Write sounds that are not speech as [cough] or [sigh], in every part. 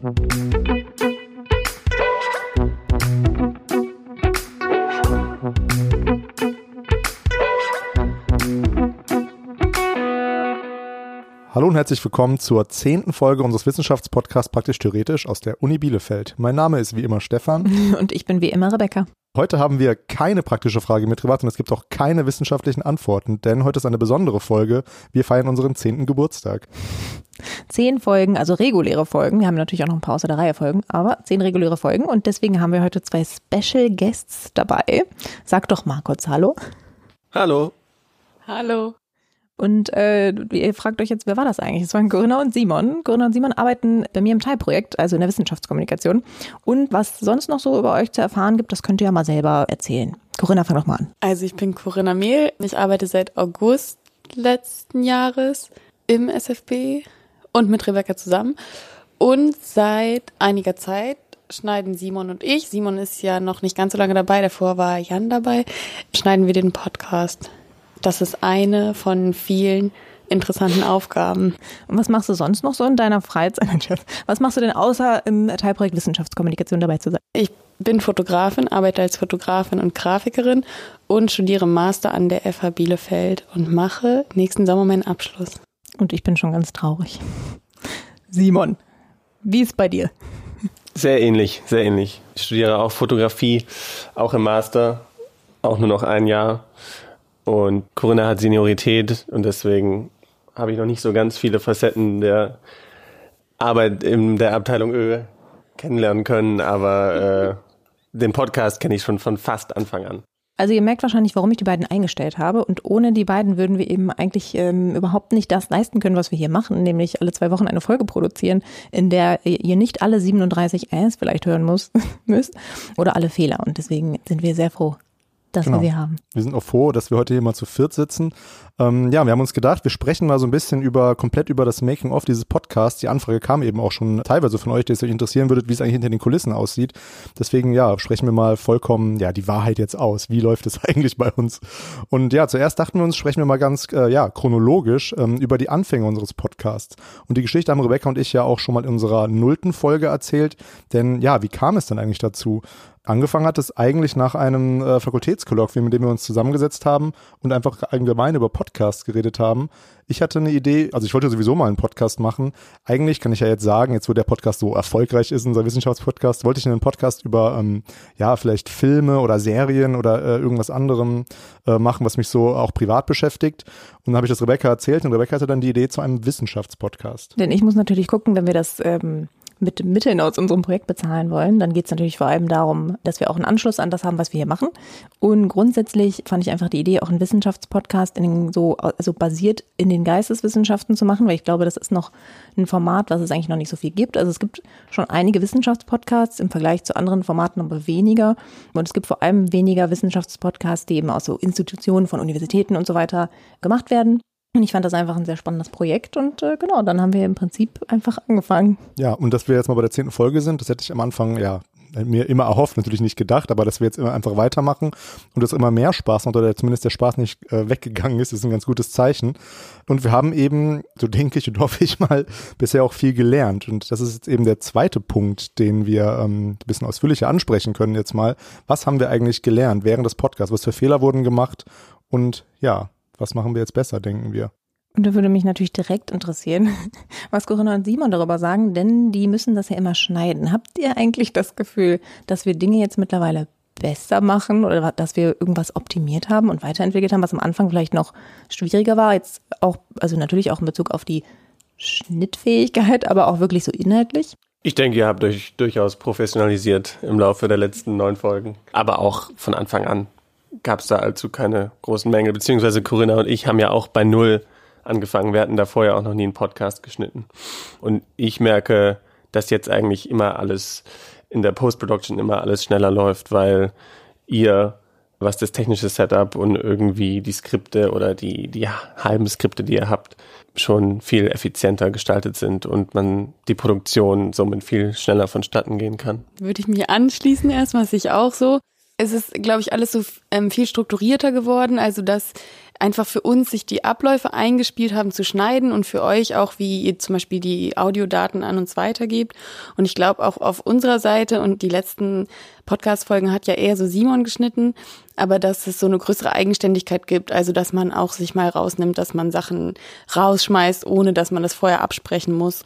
Hallo und herzlich willkommen zur zehnten Folge unseres Wissenschaftspodcasts Praktisch Theoretisch aus der Uni Bielefeld. Mein Name ist wie immer Stefan. [laughs] Und ich bin wie immer Rebecca. Heute haben wir keine praktische Frage mitgebracht und es gibt auch keine wissenschaftlichen Antworten, denn heute ist eine besondere Folge. Wir feiern unseren zehnten Geburtstag. Zehn Folgen, also reguläre Folgen. Wir haben natürlich auch noch ein paar außer der Reihe Folgen, aber zehn reguläre Folgen und deswegen haben wir heute zwei Special Guests dabei. Sag doch mal kurz Hallo. Hallo. Hallo. Und äh, ihr fragt euch jetzt, wer war das eigentlich? Es waren Corinna und Simon. Corinna und Simon arbeiten bei mir im Teilprojekt, also in der Wissenschaftskommunikation. Und was sonst noch so über euch zu erfahren gibt, das könnt ihr ja mal selber erzählen. Corinna, fang doch mal an. Also ich bin Corinna Mehl. Ich arbeite seit August letzten Jahres im SFB und mit Rebecca zusammen. Und seit einiger Zeit schneiden Simon und ich, Simon ist ja noch nicht ganz so lange dabei, davor war Jan dabei, schneiden wir den Podcast. Das ist eine von vielen interessanten Aufgaben. Und was machst du sonst noch so in deiner Freizeit? [laughs] Was machst du denn außer im Teilprojekt Wissenschaftskommunikation dabei zu sein? Ich bin Fotografin, arbeite als Fotografin und Grafikerin und studiere Master an der FH Bielefeld und mache nächsten Sommer meinen Abschluss. Und ich bin schon ganz traurig. Simon, wie ist bei dir? Sehr ähnlich, sehr ähnlich. Ich studiere auch Fotografie, auch im Master, auch nur noch ein Jahr. Und Corinna hat Seniorität und deswegen habe ich noch nicht so ganz viele Facetten der Arbeit in der Abteilung Ö kennenlernen können, aber äh, den Podcast kenne ich schon von fast Anfang an. Also ihr merkt wahrscheinlich, warum ich die beiden eingestellt habe. Und ohne die beiden würden wir eben eigentlich ähm, überhaupt nicht das leisten können, was wir hier machen, nämlich alle zwei Wochen eine Folge produzieren, in der ihr nicht alle 37 Äs vielleicht hören muss, [laughs] müsst oder alle Fehler. Und deswegen sind wir sehr froh, dass genau. wir sie haben. Wir sind auch froh, dass wir heute hier mal zu viert sitzen. Ähm, ja, wir haben uns gedacht, wir sprechen mal so ein bisschen über, komplett über das Making-of dieses Podcasts. Die Anfrage kam eben auch schon teilweise von euch, die es euch interessieren würdet, wie es eigentlich hinter den Kulissen aussieht. Deswegen, ja, sprechen wir mal vollkommen, ja, die Wahrheit jetzt aus. Wie läuft es [laughs] eigentlich bei uns? Und ja, zuerst dachten wir uns, sprechen wir mal ganz, äh, ja, chronologisch ähm, über die Anfänge unseres Podcasts. Und die Geschichte haben Rebecca und ich ja auch schon mal in unserer nullten Folge erzählt. Denn ja, wie kam es denn eigentlich dazu? Angefangen hat es eigentlich nach einem äh, Fakultätskolloquium, mit dem wir uns zusammengesetzt haben und einfach allgemein über Podcasts geredet haben. Ich hatte eine Idee, also ich wollte sowieso mal einen Podcast machen. Eigentlich kann ich ja jetzt sagen, jetzt wo der Podcast so erfolgreich ist, unser Wissenschaftspodcast, wollte ich einen Podcast über, ähm, ja, vielleicht Filme oder Serien oder äh, irgendwas anderem äh, machen, was mich so auch privat beschäftigt. Und dann habe ich das Rebecca erzählt und Rebecca hatte dann die Idee zu einem Wissenschaftspodcast. Denn ich muss natürlich gucken, wenn wir das ähm, mit Mitteln aus unserem Projekt bezahlen wollen, dann geht es natürlich vor allem darum, dass wir auch einen Anschluss an das haben, was wir hier machen. Und grundsätzlich fand ich einfach die Idee, auch einen Wissenschaftspodcast in den so, also basiert in den Geisteswissenschaften zu machen, weil ich glaube, das ist noch ein Format, was es eigentlich noch nicht so viel gibt. Also es gibt schon einige Wissenschaftspodcasts im Vergleich zu anderen Formaten, aber weniger. Und es gibt vor allem weniger Wissenschaftspodcasts, die eben aus so Institutionen von Universitäten und so weiter gemacht werden. Und ich fand das einfach ein sehr spannendes Projekt und äh, genau, dann haben wir im Prinzip einfach angefangen. Ja, und dass wir jetzt mal bei der zehnten Folge sind, das hätte ich am Anfang ja mir immer erhofft, natürlich nicht gedacht, aber dass wir jetzt immer einfach weitermachen und es immer mehr Spaß oder zumindest der Spaß nicht äh, weggegangen ist, ist ein ganz gutes Zeichen. Und wir haben eben, so denke ich und [laughs] hoffe ich mal, bisher auch viel gelernt. Und das ist jetzt eben der zweite Punkt, den wir ähm, ein bisschen ausführlicher ansprechen können jetzt mal. Was haben wir eigentlich gelernt während des Podcasts? Was für Fehler wurden gemacht? Und ja, was machen wir jetzt besser, denken wir? Und da würde mich natürlich direkt interessieren, [laughs] was Corinna und Simon darüber sagen, denn die müssen das ja immer schneiden. Habt ihr eigentlich das Gefühl, dass wir Dinge jetzt mittlerweile besser machen oder dass wir irgendwas optimiert haben und weiterentwickelt haben, was am Anfang vielleicht noch schwieriger war, jetzt auch, also natürlich auch in Bezug auf die Schnittfähigkeit, aber auch wirklich so inhaltlich? Ich denke, ihr habt euch durchaus professionalisiert im Laufe der letzten neun Folgen, aber auch von Anfang an gab es da allzu keine großen Mängel. Beziehungsweise Corinna und ich haben ja auch bei Null angefangen. Wir hatten da vorher auch noch nie einen Podcast geschnitten. Und ich merke, dass jetzt eigentlich immer alles in der Post-Production immer alles schneller läuft, weil ihr, was das technische Setup und irgendwie die Skripte oder die, die halben Skripte, die ihr habt, schon viel effizienter gestaltet sind und man die Produktion somit viel schneller vonstatten gehen kann. Würde ich mich anschließen erstmal, was ich auch so es ist, glaube ich, alles so ähm, viel strukturierter geworden. Also, dass einfach für uns sich die Abläufe eingespielt haben zu schneiden und für euch auch, wie ihr zum Beispiel die Audiodaten an uns weitergebt. Und ich glaube auch auf unserer Seite und die letzten Podcast-Folgen hat ja eher so Simon geschnitten, aber dass es so eine größere Eigenständigkeit gibt, also dass man auch sich mal rausnimmt, dass man Sachen rausschmeißt, ohne dass man das vorher absprechen muss.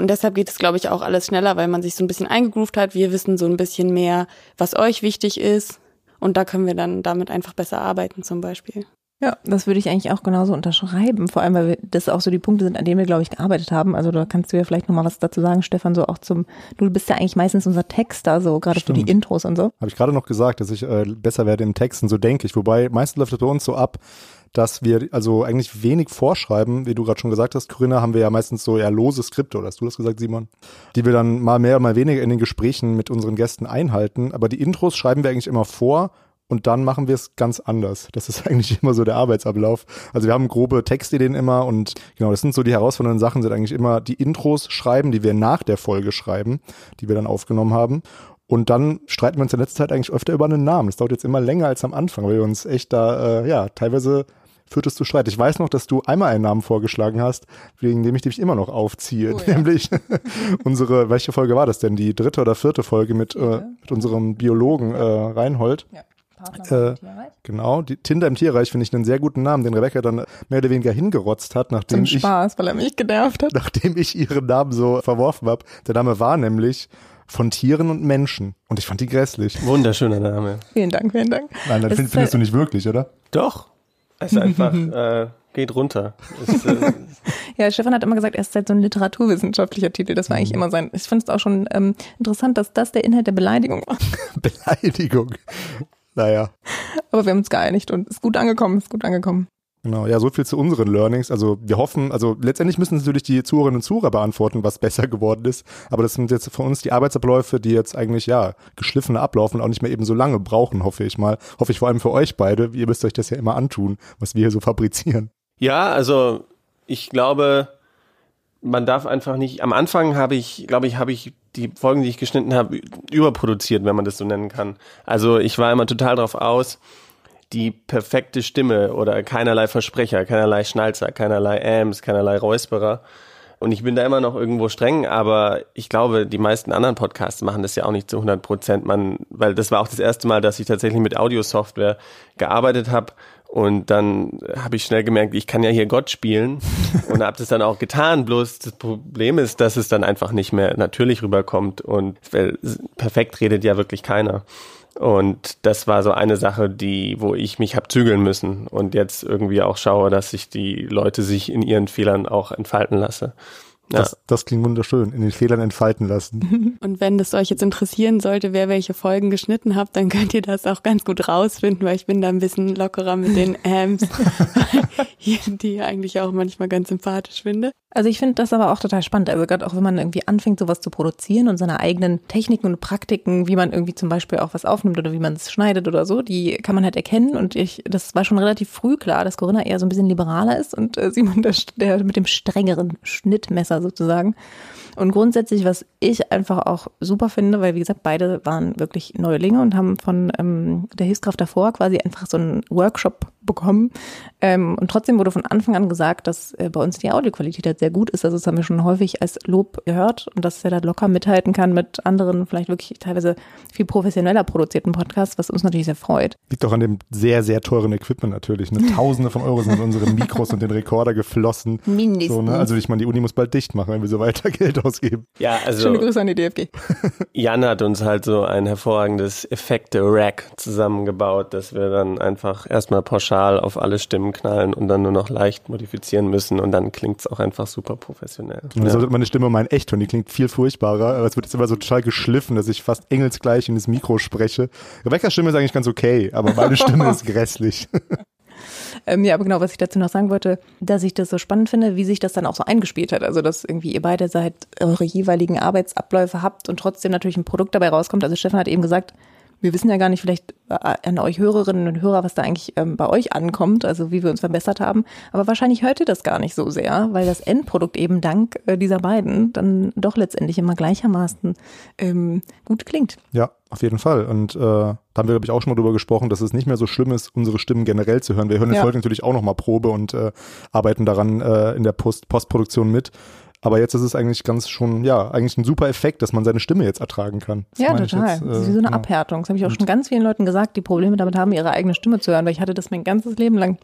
Und deshalb geht es, glaube ich, auch alles schneller, weil man sich so ein bisschen eingegroovt hat. Wir wissen so ein bisschen mehr, was euch wichtig ist. Und da können wir dann damit einfach besser arbeiten zum Beispiel. Ja, das würde ich eigentlich auch genauso unterschreiben. Vor allem, weil wir, das auch so die Punkte sind, an denen wir, glaube ich, gearbeitet haben. Also da kannst du ja vielleicht nochmal was dazu sagen, Stefan, so auch zum, du bist ja eigentlich meistens unser Texter, so gerade für die Intros und so. Habe ich gerade noch gesagt, dass ich äh, besser werde im Texten, so denke ich. Wobei, meistens läuft es bei uns so ab, dass wir also eigentlich wenig vorschreiben, wie du gerade schon gesagt hast, Corinna, haben wir ja meistens so eher lose Skripte, oder hast du das gesagt, Simon? Die wir dann mal mehr, mal weniger in den Gesprächen mit unseren Gästen einhalten. Aber die Intros schreiben wir eigentlich immer vor und dann machen wir es ganz anders. Das ist [laughs] eigentlich immer so der Arbeitsablauf. Also wir haben grobe Textideen immer und genau, das sind so die herausfordernden Sachen, sind eigentlich immer die Intros schreiben, die wir nach der Folge schreiben, die wir dann aufgenommen haben. Und dann streiten wir uns in letzter Zeit eigentlich öfter über einen Namen. Das dauert jetzt immer länger als am Anfang, weil wir uns echt da, äh, ja, teilweise führt es zu Streit. Ich weiß noch, dass du einmal einen Namen vorgeschlagen hast, wegen dem ich dich immer noch aufziehe. Oh, [laughs] ja. Nämlich [laughs] unsere, welche Folge war das denn? Die dritte oder vierte Folge mit, äh, mit unserem Biologen äh, Reinhold. Ja. Partner äh, Tierreich. Genau, die Tinder im Tierreich finde ich einen sehr guten Namen, den Rebecca dann mehr oder weniger hingerotzt hat, nachdem Zum Spaß, ich, weil er mich genervt hat. Nachdem ich ihren Namen so verworfen habe. Der Name war nämlich von Tieren und Menschen. Und ich fand die grässlich. Wunderschöner Name. Vielen Dank, vielen Dank. Nein, das find, findest du nicht wirklich, oder? Doch. Es ist einfach, [laughs] äh, geht runter. Ist, äh, [laughs] ja, Stefan hat immer gesagt, er ist halt so ein literaturwissenschaftlicher Titel. Das war eigentlich mhm. immer sein. Ich finde es auch schon ähm, interessant, dass das der Inhalt der Beleidigung war. [laughs] Beleidigung. Naja. Aber wir haben uns geeinigt und ist gut angekommen, ist gut angekommen. Genau, ja, so viel zu unseren Learnings. Also wir hoffen, also letztendlich müssen natürlich die Zuhörerinnen und Zuhörer beantworten, was [laughs] besser geworden ist. Aber das sind jetzt von uns die Arbeitsabläufe, die jetzt eigentlich ja geschliffener ablaufen und auch nicht mehr eben so lange brauchen, hoffe ich mal. Hoffe ich vor allem für euch beide. Ihr müsst euch das ja immer antun, was wir hier so fabrizieren. Ja, also ich glaube, man darf einfach nicht. Am Anfang habe ich, glaube ich, habe ich die Folgen, die ich geschnitten habe, überproduziert, wenn man das so nennen kann. Also ich war immer total drauf aus, die perfekte Stimme oder keinerlei Versprecher, keinerlei Schnalzer, keinerlei Ams, keinerlei Räusperer. Und ich bin da immer noch irgendwo streng, aber ich glaube, die meisten anderen Podcasts machen das ja auch nicht zu 100 Prozent. Man, weil das war auch das erste Mal, dass ich tatsächlich mit Audiosoftware gearbeitet habe und dann habe ich schnell gemerkt, ich kann ja hier Gott spielen [laughs] und habe das dann auch getan. Bloß das Problem ist, dass es dann einfach nicht mehr natürlich rüberkommt und weil perfekt redet ja wirklich keiner. Und das war so eine Sache, die, wo ich mich habe zügeln müssen und jetzt irgendwie auch schaue, dass ich die Leute sich in ihren Fehlern auch entfalten lasse. Das, das klingt wunderschön, in den Fehlern entfalten lassen. [laughs] Und wenn das euch jetzt interessieren sollte, wer welche Folgen geschnitten habt, dann könnt ihr das auch ganz gut rausfinden, weil ich bin da ein bisschen lockerer mit den [laughs] Ams, [laughs] die ich eigentlich auch manchmal ganz sympathisch finde. Also ich finde das aber auch total spannend. Also gerade auch wenn man irgendwie anfängt, sowas zu produzieren und seine eigenen Techniken und Praktiken, wie man irgendwie zum Beispiel auch was aufnimmt oder wie man es schneidet oder so, die kann man halt erkennen. Und ich, das war schon relativ früh klar, dass Corinna eher so ein bisschen liberaler ist und äh, Simon der, der mit dem strengeren Schnittmesser sozusagen. Und grundsätzlich, was ich einfach auch super finde, weil wie gesagt, beide waren wirklich Neulinge und haben von ähm, der Hilfskraft davor quasi einfach so einen Workshop bekommen. Ähm, und trotzdem wurde von Anfang an gesagt, dass äh, bei uns die Audioqualität halt sehr gut ist. Also das haben wir schon häufig als Lob gehört und dass er da locker mithalten kann mit anderen, vielleicht wirklich teilweise viel professioneller produzierten Podcasts, was uns natürlich sehr freut. Liegt auch an dem sehr, sehr teuren Equipment natürlich. Ne? [laughs] Tausende von Euro sind in unsere Mikros und den Rekorder geflossen. Mindestens. So, ne? Also ich meine, die Uni muss bald dicht machen, wenn wir so weiter [laughs] Geld ausgeben. Ja, also. Schöne Grüße an die DFG. [laughs] Jan hat uns halt so ein hervorragendes Effekte-Rack zusammengebaut, dass wir dann einfach erstmal pauschal auf alle Stimmen knallen und dann nur noch leicht modifizieren müssen und dann klingt es auch einfach super professionell. Und ja. sollte meine Stimme mal in echt hören, die klingt viel furchtbarer, aber es wird jetzt immer so total geschliffen, dass ich fast engelsgleich in das Mikro spreche. Rebecca's Stimme ist eigentlich ganz okay, aber meine [laughs] Stimme ist grässlich. Ähm, ja, aber genau, was ich dazu noch sagen wollte, dass ich das so spannend finde, wie sich das dann auch so eingespielt hat. Also, dass irgendwie ihr beide seit eure jeweiligen Arbeitsabläufe habt und trotzdem natürlich ein Produkt dabei rauskommt. Also Stefan hat eben gesagt, wir wissen ja gar nicht vielleicht äh, an euch Hörerinnen und Hörer, was da eigentlich ähm, bei euch ankommt, also wie wir uns verbessert haben. Aber wahrscheinlich hört ihr das gar nicht so sehr, weil das Endprodukt eben dank äh, dieser beiden dann doch letztendlich immer gleichermaßen ähm, gut klingt. Ja, Auf jeden Fall. Und äh, da haben wir, glaube ich, auch schon mal drüber gesprochen, dass es nicht mehr so schlimm ist, unsere Stimmen generell zu hören. Wir hören ja. Folge natürlich auch nochmal Probe und äh, arbeiten daran äh, in der Post Postproduktion mit. Aber jetzt ist es eigentlich ganz schon, ja, eigentlich ein super Effekt, dass man seine Stimme jetzt ertragen kann. Das ja, total. Jetzt, äh, das ist wie so eine ja. Abhärtung. Das habe ich auch schon ganz vielen Leuten gesagt, die Probleme damit haben, ihre eigene Stimme zu hören, weil ich hatte das mein ganzes Leben lang.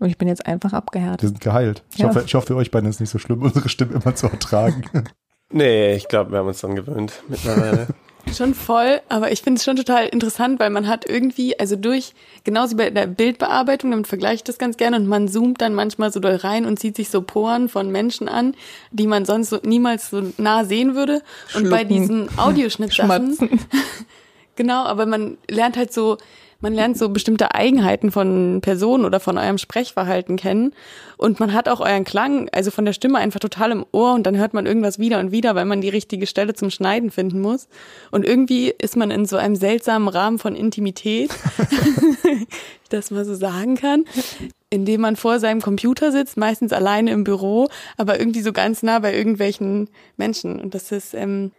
Und ich bin jetzt einfach abgehärtet. Wir sind geheilt. Ich, ja. hoffe, ich hoffe, für euch beiden ist es nicht so schlimm, [laughs] unsere Stimme immer zu ertragen. nee, ich glaube, wir haben uns dann gewöhnt mittlerweile. [laughs] Schon voll, aber ich finde es schon total interessant, weil man hat irgendwie, also durch, genauso wie bei der Bildbearbeitung, damit vergleiche ich das ganz gerne und man zoomt dann manchmal so doll rein und sieht sich so Poren von Menschen an, die man sonst so niemals so nah sehen würde. Schlucken. Und bei diesen Audioschnittsachen, [laughs] genau, aber man lernt halt so, man lernt so bestimmte Eigenheiten von Personen oder von eurem Sprechverhalten kennen und man hat auch euren Klang, also von der Stimme einfach total im Ohr und dann hört man irgendwas wieder und wieder, weil man die richtige Stelle zum Schneiden finden muss. Und irgendwie ist man in so einem seltsamen Rahmen von Intimität, [laughs] ich das mal so sagen kann, indem man vor seinem Computer sitzt, meistens alleine im Büro, aber irgendwie so ganz nah bei irgendwelchen Menschen. Und das ist ähm,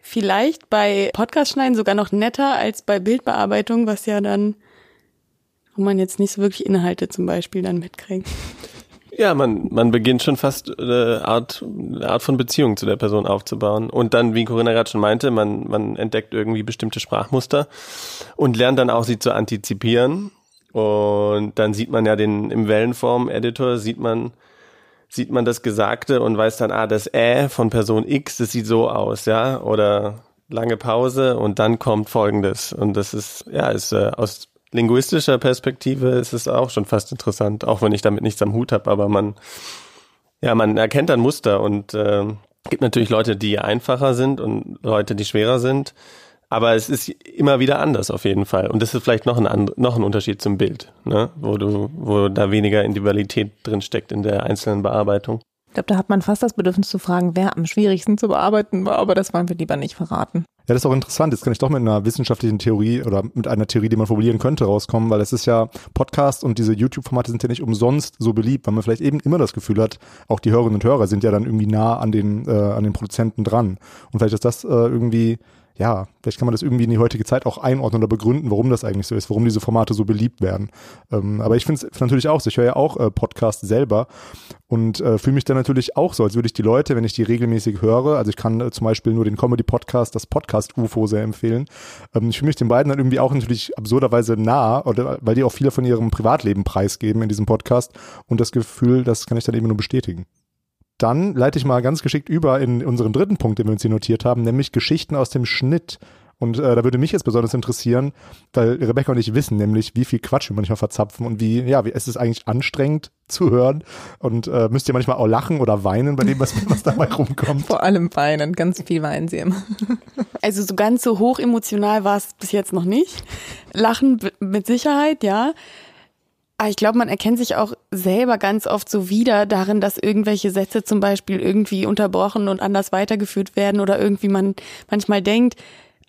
vielleicht bei Podcast-Schneiden sogar noch netter als bei Bildbearbeitung, was ja dann, wo man jetzt nicht so wirklich Inhalte zum Beispiel dann mitkriegt. Ja, man, man beginnt schon fast eine Art, eine Art von Beziehung zu der Person aufzubauen. Und dann, wie Corinna gerade schon meinte, man, man entdeckt irgendwie bestimmte Sprachmuster und lernt dann auch sie zu antizipieren. Und dann sieht man ja den, im Wellenform-Editor sieht man, sieht man das Gesagte und weiß dann, ah, das Ä von Person X, das sieht so aus, ja, oder lange Pause und dann kommt Folgendes. Und das ist, ja, ist äh, aus linguistischer Perspektive ist es auch schon fast interessant, auch wenn ich damit nichts am Hut habe, aber man, ja, man erkennt dann Muster und äh, gibt natürlich Leute, die einfacher sind und Leute, die schwerer sind. Aber es ist immer wieder anders auf jeden Fall. Und das ist vielleicht noch ein, noch ein Unterschied zum Bild, ne? wo du, wo da weniger Individualität drin steckt in der einzelnen Bearbeitung. Ich glaube, da hat man fast das Bedürfnis zu fragen, wer am schwierigsten zu bearbeiten war, aber das wollen wir lieber nicht verraten. Ja, das ist auch interessant. Jetzt kann ich doch mit einer wissenschaftlichen Theorie oder mit einer Theorie, die man formulieren könnte, rauskommen, weil es ist ja Podcast und diese YouTube-Formate sind ja nicht umsonst so beliebt, weil man vielleicht eben immer das Gefühl hat, auch die Hörerinnen und Hörer sind ja dann irgendwie nah an den, äh, an den Produzenten dran. Und vielleicht ist das äh, irgendwie ja, vielleicht kann man das irgendwie in die heutige Zeit auch einordnen oder begründen, warum das eigentlich so ist, warum diese Formate so beliebt werden. Ähm, aber ich finde es natürlich auch so. Ich höre ja auch äh, Podcasts selber und äh, fühle mich dann natürlich auch so, als würde ich die Leute, wenn ich die regelmäßig höre, also ich kann äh, zum Beispiel nur den Comedy-Podcast, das Podcast-UFO sehr empfehlen. Ähm, ich fühle mich den beiden dann irgendwie auch natürlich absurderweise nah, oder, weil die auch viel von ihrem Privatleben preisgeben in diesem Podcast und das Gefühl, das kann ich dann eben nur bestätigen. Dann leite ich mal ganz geschickt über in unseren dritten Punkt, den wir uns hier notiert haben, nämlich Geschichten aus dem Schnitt. Und äh, da würde mich jetzt besonders interessieren, weil Rebecca und ich wissen nämlich, wie viel Quatsch wir manchmal verzapfen und wie, ja, wie es ist eigentlich anstrengend zu hören. Und äh, müsst ihr manchmal auch lachen oder weinen bei dem, was, [laughs] was dabei rumkommt. Vor allem weinen, ganz viel weinen sie immer. [laughs] Also so ganz so hoch emotional war es bis jetzt noch nicht. Lachen mit Sicherheit, ja. Aber ich glaube, man erkennt sich auch selber ganz oft so wieder darin, dass irgendwelche Sätze zum Beispiel irgendwie unterbrochen und anders weitergeführt werden oder irgendwie man manchmal denkt,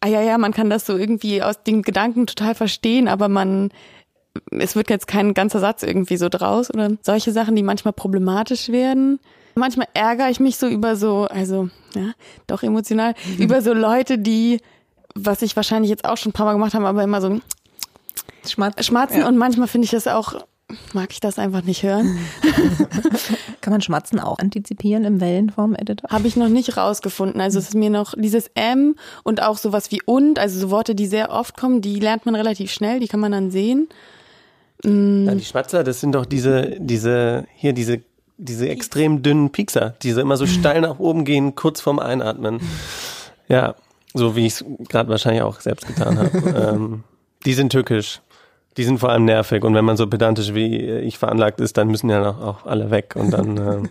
ah ja, ja, man kann das so irgendwie aus den Gedanken total verstehen, aber man, es wird jetzt kein ganzer Satz irgendwie so draus oder solche Sachen, die manchmal problematisch werden. Manchmal ärgere ich mich so über so, also, ja, doch emotional, mhm. über so Leute, die, was ich wahrscheinlich jetzt auch schon ein paar Mal gemacht habe, aber immer so, Schmatzen. Schmatzen ja. und manchmal finde ich das auch, mag ich das einfach nicht hören. [laughs] Kann man Schmatzen auch antizipieren im Wellenform-Editor? Habe ich noch nicht rausgefunden. Also es ist mir noch dieses M und auch sowas wie und, also so Worte, die sehr oft kommen, die lernt man relativ schnell, die kann man dann sehen. Mm. Ja, die Schmatzer, das sind doch diese, diese, hier diese diese extrem dünnen Piekser, die so immer so steil nach oben gehen, kurz vorm Einatmen. Ja, so wie ich es gerade wahrscheinlich auch selbst getan habe. [laughs] ähm, die sind tückisch. Die sind vor allem nervig und wenn man so pedantisch wie ich veranlagt ist, dann müssen ja auch alle weg und dann, [laughs] äh,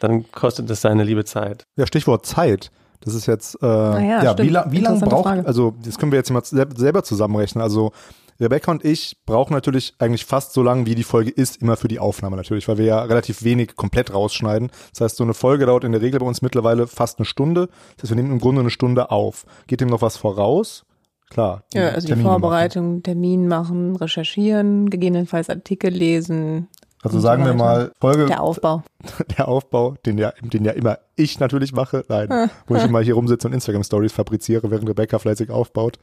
dann kostet es seine liebe Zeit. Ja, Stichwort Zeit. Das ist jetzt, äh, ja, ja wie, wie lange braucht, Frage. also das können wir jetzt mal selber zusammenrechnen. Also Rebecca und ich brauchen natürlich eigentlich fast so lange, wie die Folge ist, immer für die Aufnahme natürlich, weil wir ja relativ wenig komplett rausschneiden. Das heißt, so eine Folge dauert in der Regel bei uns mittlerweile fast eine Stunde. Das heißt, wir nehmen im Grunde eine Stunde auf. Geht dem noch was voraus? Klar. Ja, also Termine die Vorbereitung, machen. Termin machen, recherchieren, gegebenenfalls Artikel lesen. Also sagen so wir mal Folge. Der Aufbau. [laughs] Der Aufbau, den ja, den ja immer ich natürlich mache. Nein, wo ich [laughs] immer hier rumsitze und Instagram Stories fabriziere, während Rebecca fleißig aufbaut.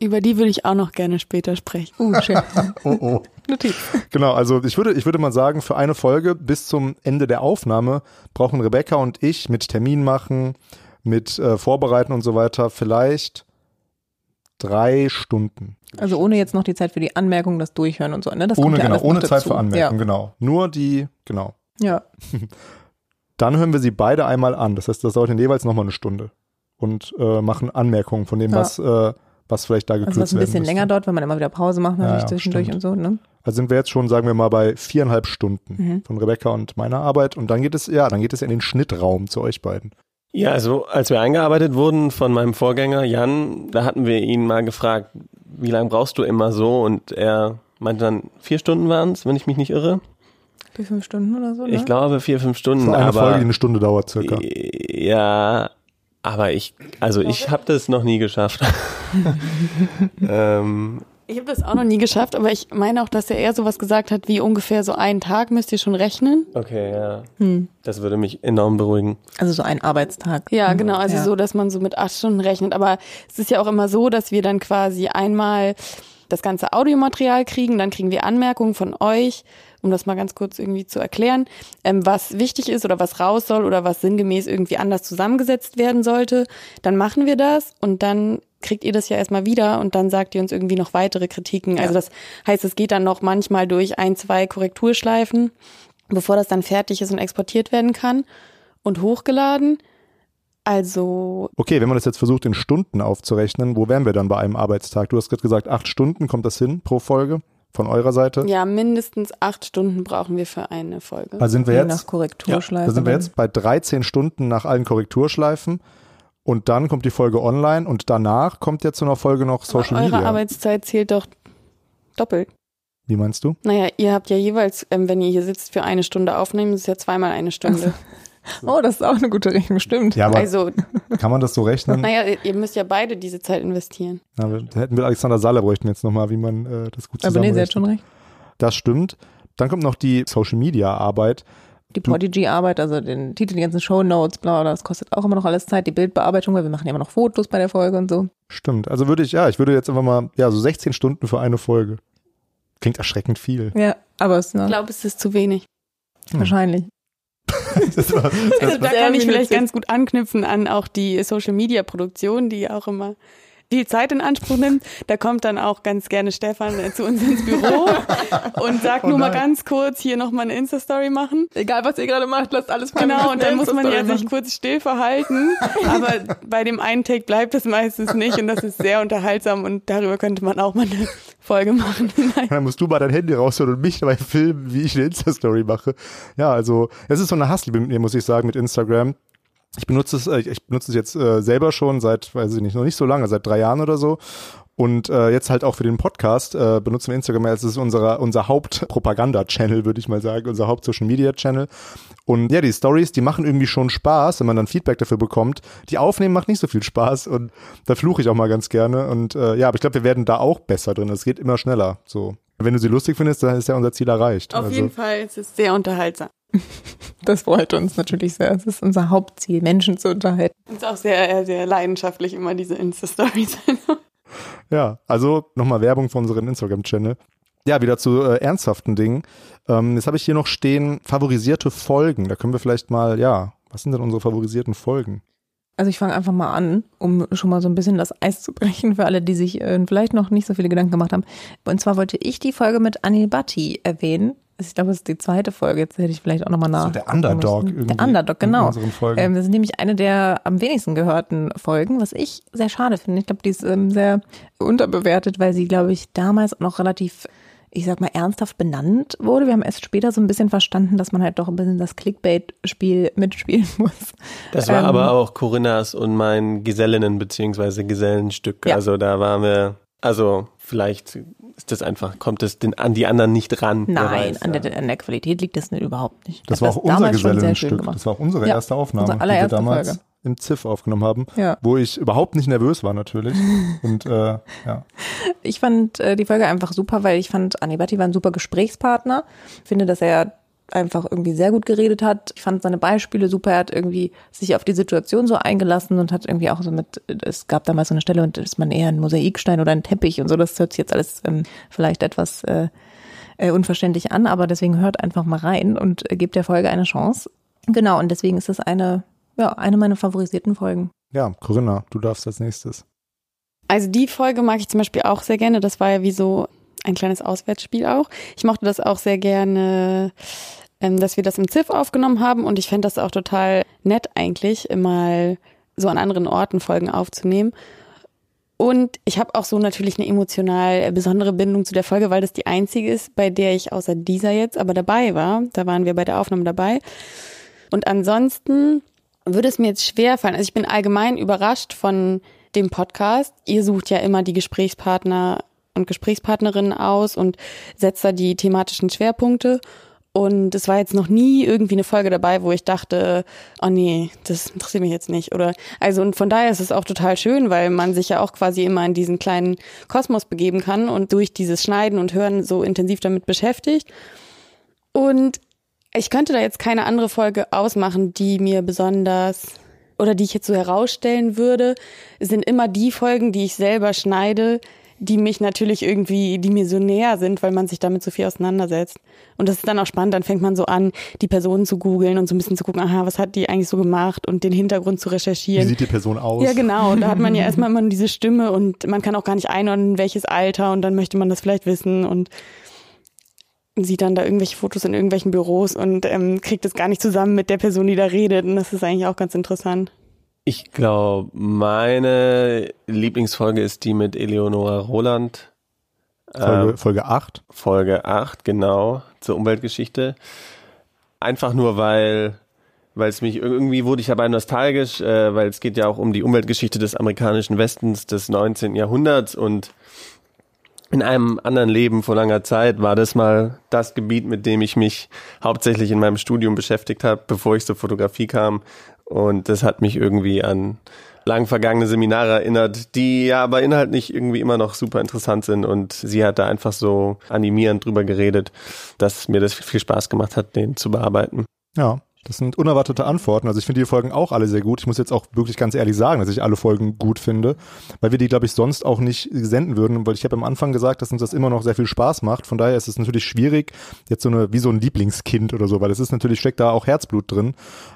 Über die würde ich auch noch gerne später sprechen. Uh, schön. [laughs] Oh, oh. Notiz. Genau, also ich würde, ich würde mal sagen, für eine Folge bis zum Ende der Aufnahme brauchen Rebecca und ich mit Termin machen, mit äh, Vorbereiten und so weiter vielleicht drei Stunden. Also ohne jetzt noch die Zeit für die Anmerkung, das Durchhören und so. Ne? Das ohne, ja genau, ohne Zeit dazu. für Anmerkungen, genau. Nur die, genau. Ja. [laughs] Dann hören wir sie beide einmal an. Das heißt, das dauert dann jeweils nochmal eine Stunde. Und äh, machen Anmerkungen von dem, Ja. was, äh, was vielleicht da ja. gekürzt Also was ein bisschen länger dauert, wenn man immer wieder Pause macht, natürlich Ja, ja, zwischendurch stimmt. und so. Ne? Also sind wir jetzt schon, sagen wir mal, bei viereinhalb Stunden Mhm. von Rebecca und meiner Arbeit. Und dann geht es, ja, dann geht es in den Schnittraum zu euch beiden. Ja, also als wir eingearbeitet wurden von meinem Vorgänger Jan, da hatten wir ihn mal gefragt, wie lange brauchst du immer so? Und er meinte dann, vier Stunden waren es, wenn ich mich nicht irre. Für fünf Stunden oder so, ne? Ich glaube vier, fünf Stunden. Für eine aber, Folge, die eine Stunde dauert circa. Ja, aber ich, also ich habe das noch nie geschafft. [laughs] [laughs] ähm, Ich habe das auch noch nie geschafft, aber ich meine auch, dass er eher sowas gesagt hat, wie ungefähr so einen Tag müsst ihr schon rechnen. okay, ja. Hm. Das würde mich enorm beruhigen. Also so ein Arbeitstag. Ja, genau, also Ja. so, dass man so mit acht Stunden rechnet. Aber es ist ja auch immer so, dass wir dann quasi einmal das ganze Audiomaterial kriegen, dann kriegen wir Anmerkungen von euch, um das mal ganz kurz irgendwie zu erklären, ähm, was wichtig ist oder was raus soll oder was sinngemäß irgendwie anders zusammengesetzt werden sollte. Dann machen wir das und dann kriegt ihr das ja erstmal wieder und dann sagt ihr uns irgendwie noch weitere Kritiken. Also das heißt, es geht dann noch manchmal durch ein, zwei Korrekturschleifen, bevor das dann fertig ist und exportiert werden kann und hochgeladen. Also Okay, wenn man das jetzt versucht, in Stunden aufzurechnen, wo wären wir dann bei einem Arbeitstag? Du hast gerade gesagt, acht Stunden, kommt das hin pro Folge von eurer Seite? ja, mindestens acht Stunden brauchen wir für eine Folge. Also sind wir Je jetzt, nach Korrekturschleife. da sind wir jetzt bei 13 Stunden nach allen Korrekturschleifen und dann kommt die Folge online und danach kommt jetzt zu einer Folge noch Social Aber eure Media. Arbeitszeit zählt doch doppelt. Wie meinst du? Naja, ihr habt ja jeweils, ähm, wenn ihr hier sitzt, für eine Stunde aufnehmen, das ist ja zweimal eine Stunde. Oh, das ist auch eine gute Rechnung, stimmt. Ja, aber Also, kann man das so rechnen? naja, ihr- ihr müsst ja beide diese Zeit investieren. Na, wir- da hätten wir Alexander Salle bräuchten jetzt nochmal, wie man äh, das gut Aber nee, sie hat zusammenrechnet. schon recht. Das stimmt. Dann kommt noch die Social Media Arbeit. Die Prodigy-Arbeit, also den Titel, die ganzen Shownotes, bla, bla, das kostet auch immer noch alles Zeit. Die Bildbearbeitung, weil wir machen ja immer noch Fotos bei der Folge und so. Stimmt. Also würde ich, ja, ich würde jetzt einfach mal, ja, so 16 Stunden für eine Folge. Klingt erschreckend viel. Ja, aber es ist Ich ne, glaube, es ist zu wenig. wahrscheinlich. [laughs] Das war, das Also da kann ich vielleicht ganz gut anknüpfen an auch die Social Media Produktion, die auch immer viel Zeit in Anspruch nimmt. Da kommt dann auch ganz gerne Stefan äh, zu uns ins Büro [laughs] und sagt Oh nur mal ganz kurz hier nochmal eine Insta-Story machen. Egal, was ihr gerade macht, lasst alles mal Genau, und dann muss man ja sich kurz still verhalten. Aber bei dem einen Take bleibt es meistens nicht und das ist sehr unterhaltsam und darüber könnte man auch mal eine Folge machen. [laughs] dann musst du mal dein Handy rausholen und mich dabei filmen, wie ich eine Insta-Story mache. Ja, also, es ist so eine Hassliebe mit mir, muss ich sagen, mit Instagram. Ich benutze es, äh, ich benutze es jetzt äh, selber schon seit, weiß ich nicht, noch nicht so lange, seit drei Jahren oder so. Und äh, jetzt halt auch für den Podcast äh, benutzen wir Instagram als es ist unser, unser Hauptpropaganda-Channel, würde ich mal sagen, unser Haupt-Social-Media-Channel. Und ja, die Stories, die machen irgendwie schon Spaß, wenn man dann Feedback dafür bekommt. Die Aufnehmen macht nicht so viel Spaß und da fluche ich auch mal ganz gerne. Und äh, ja, aber ich glaube, wir werden da auch besser drin. Es geht immer schneller. So. Wenn du sie lustig findest, dann ist ja unser Ziel erreicht. Auf also, jeden Fall, es ist sehr unterhaltsam. [laughs] Das freut uns natürlich sehr. Es ist unser Hauptziel, Menschen zu unterhalten. Und ist auch sehr, sehr leidenschaftlich immer diese Insta-Stories. [laughs] Ja, also nochmal Werbung für unseren Instagram-Channel. Ja, wieder zu äh, ernsthaften Dingen. Ähm, jetzt habe ich hier noch stehen, favorisierte Folgen. Da können wir vielleicht mal, ja, was sind denn unsere favorisierten Folgen? Also ich fange einfach mal an, um schon mal so ein bisschen das Eis zu brechen für alle, die sich äh, vielleicht noch nicht so viele Gedanken gemacht haben. Und zwar wollte ich die Folge mit Anil Bhatti erwähnen. Ich glaube, das ist die zweite Folge. Jetzt hätte ich vielleicht auch nochmal nach. So der Underdog müssen. irgendwie Der Underdog, in genau. unseren Folgen. Ähm, das ist nämlich eine der am wenigsten gehörten Folgen, was ich sehr schade finde. Ich glaube, die ist ähm, sehr unterbewertet, weil sie, glaube ich, damals noch relativ, ich sag mal, ernsthaft benannt wurde. Wir haben erst später so ein bisschen verstanden, dass man halt doch ein bisschen das Clickbait-Spiel [laughs] mitspielen muss. Das war Ähm, aber auch Corinnas und mein Gesellinnen- bzw. Gesellenstück. Ja. Also da waren wir, also vielleicht ist das einfach, kommt es den, an die anderen nicht ran. Nein, weiß, an, der, an der Qualität liegt das nicht, überhaupt nicht. Das Ich hab war auch unser Gesellenstück. Das war auch unsere Ja, erste Aufnahme, unsere allererste die wir damals Folge. im ZIF aufgenommen haben, Ja. wo ich überhaupt nicht nervös war natürlich. [laughs] Und äh, ja. Ich fand äh, die Folge einfach super, weil ich fand, Anibati war ein super Gesprächspartner. Ich finde, dass er einfach irgendwie sehr gut geredet hat. Ich fand seine Beispiele super. Er hat irgendwie sich auf die Situation so eingelassen und hat irgendwie auch so mit, es gab damals so eine Stelle und ist man eher ein Mosaikstein oder ein Teppich und so. Das hört sich jetzt alles ähm, vielleicht etwas äh, äh, unverständlich an, aber deswegen hört einfach mal rein und äh, gebt der Folge eine Chance. Genau, und deswegen ist es eine, ja, eine meiner favorisierten Folgen. Ja, Corinna, du darfst als nächstes. Also die Folge mag ich zum Beispiel auch sehr gerne. Das war ja wie so ein kleines Auswärtsspiel auch. Ich mochte das auch sehr gerne, ähm, dass wir das im ZIF aufgenommen haben und ich fände das auch total nett eigentlich, mal so an anderen Orten Folgen aufzunehmen. Und ich habe auch so natürlich eine emotional besondere Bindung zu der Folge, weil das die einzige ist, bei der ich außer dieser jetzt aber dabei war. Da waren wir bei der Aufnahme dabei. Und ansonsten würde es mir jetzt schwer fallen. Also ich bin allgemein überrascht von dem Podcast. Ihr sucht ja immer die Gesprächspartner und Gesprächspartnerinnen aus und setzt da die thematischen Schwerpunkte. Und es war jetzt noch nie irgendwie eine Folge dabei, wo ich dachte, oh nee, das interessiert mich jetzt nicht. Oder also und von daher ist es auch total schön, weil man sich ja auch quasi immer in diesen kleinen Kosmos begeben kann und durch dieses Schneiden und Hören so intensiv damit beschäftigt. Und ich könnte da jetzt keine andere Folge ausmachen, die mir besonders oder die ich jetzt so herausstellen würde, sind immer die Folgen, die ich selber schneide, die mich natürlich irgendwie, die mir so näher sind, weil man sich damit so viel auseinandersetzt. Und das ist dann auch spannend, dann fängt man so an, die Personen zu googeln und so ein bisschen zu gucken, aha, was hat die eigentlich so gemacht und den Hintergrund zu recherchieren. Wie sieht die Person aus? Ja, genau. Und da hat man ja erstmal immer diese Stimme und man kann auch gar nicht einordnen, welches Alter und dann möchte man das vielleicht wissen und sieht dann da irgendwelche Fotos in irgendwelchen Büros und ähm, kriegt es gar nicht zusammen mit der Person, die da redet. Und das ist eigentlich auch ganz interessant. Ich glaube, meine Lieblingsfolge ist die mit Eleonora Roland. Folge, ähm, Folge 8. Folge 8, genau, zur Umweltgeschichte. Einfach nur, weil weil es mich irgendwie wurde ich dabei nostalgisch, äh, weil es geht ja auch um die Umweltgeschichte des amerikanischen Westens des 19. Jahrhunderts und in einem anderen Leben vor langer Zeit war das mal das Gebiet, mit dem ich mich hauptsächlich in meinem Studium beschäftigt habe, bevor ich zur Fotografie kam. Und das hat mich irgendwie an lang vergangene Seminare erinnert, die ja aber inhaltlich irgendwie immer noch super interessant sind. Und sie hat da einfach so animierend drüber geredet, dass mir das viel Spaß gemacht hat, den zu bearbeiten. Ja, das sind unerwartete Antworten. Also ich finde die Folgen auch alle sehr gut. Ich muss jetzt auch wirklich ganz ehrlich sagen, dass ich alle Folgen gut finde, weil wir die, glaube ich, sonst auch nicht senden würden, weil ich habe am Anfang gesagt, dass uns das immer noch sehr viel Spaß macht. Von daher ist es natürlich schwierig, jetzt so eine, wie so ein Lieblingskind oder so, weil es ist natürlich, steckt da auch Herzblut drin.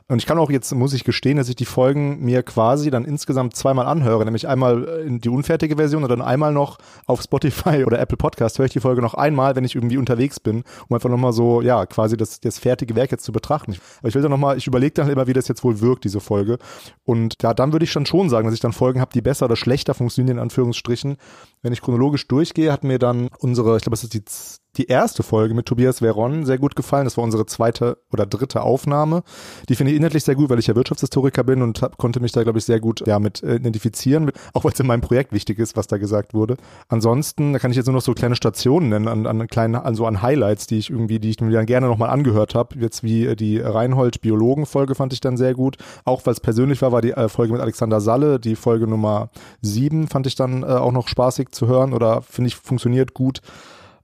Und ich kann auch jetzt, muss ich gestehen, dass ich die Folgen mir quasi dann insgesamt zweimal anhöre, nämlich einmal in die unfertige Version und dann einmal noch auf Spotify oder Apple Podcast höre ich die Folge noch einmal, wenn ich irgendwie unterwegs bin, um einfach nochmal so, ja, quasi das, das fertige Werk jetzt zu betrachten. Aber ich will da nochmal, ich überlege dann immer, wie das jetzt wohl wirkt, diese Folge. Und ja, dann würde ich dann schon sagen, dass ich dann Folgen habe, die besser oder schlechter funktionieren, in Anführungsstrichen. Wenn ich chronologisch durchgehe, hat mir dann unsere, ich glaube, das ist die die erste Folge mit Tobias Veron sehr gut gefallen. Das war unsere zweite oder dritte Aufnahme. Die finde ich inhaltlich sehr gut, weil ich ja Wirtschaftshistoriker bin und hab, konnte mich da, glaube ich, sehr gut ja, mit äh, identifizieren, mit, auch weil es in meinem Projekt wichtig ist, was da gesagt wurde. Ansonsten da kann ich jetzt nur noch so kleine Stationen nennen, an, an kleinen, an so an Highlights, die ich irgendwie, die ich mir dann gerne nochmal angehört habe. Jetzt wie äh, die Reinhold-Biologen-Folge fand ich dann sehr gut. Auch weil es persönlich war, war die äh, Folge mit Alexander Salle, die Folge Nummer sieben fand ich dann äh, auch noch spaßig zu hören oder finde ich funktioniert gut.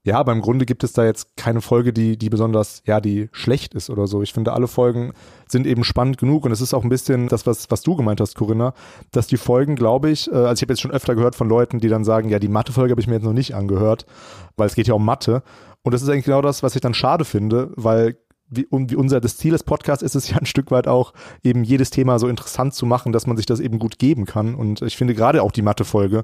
Ja, aber im Grunde gibt es da jetzt keine Folge, die, die besonders, ja, die schlecht ist oder so. Ich finde, alle Folgen sind eben spannend genug und es ist auch ein bisschen das, was, was du gemeint hast, Corinna, dass die Folgen, glaube ich, äh, also ich habe jetzt schon öfter gehört von Leuten, die dann sagen, ja, die Mathe-Folge habe ich mir jetzt noch nicht angehört, weil es geht ja um Mathe. Und das ist eigentlich genau das, was ich dann schade finde, weil wie, wie unser das Ziel des Podcasts ist es ja ein Stück weit auch eben jedes Thema so interessant zu machen, dass man sich das eben gut geben kann. Und ich finde gerade auch die Mathe-Folge,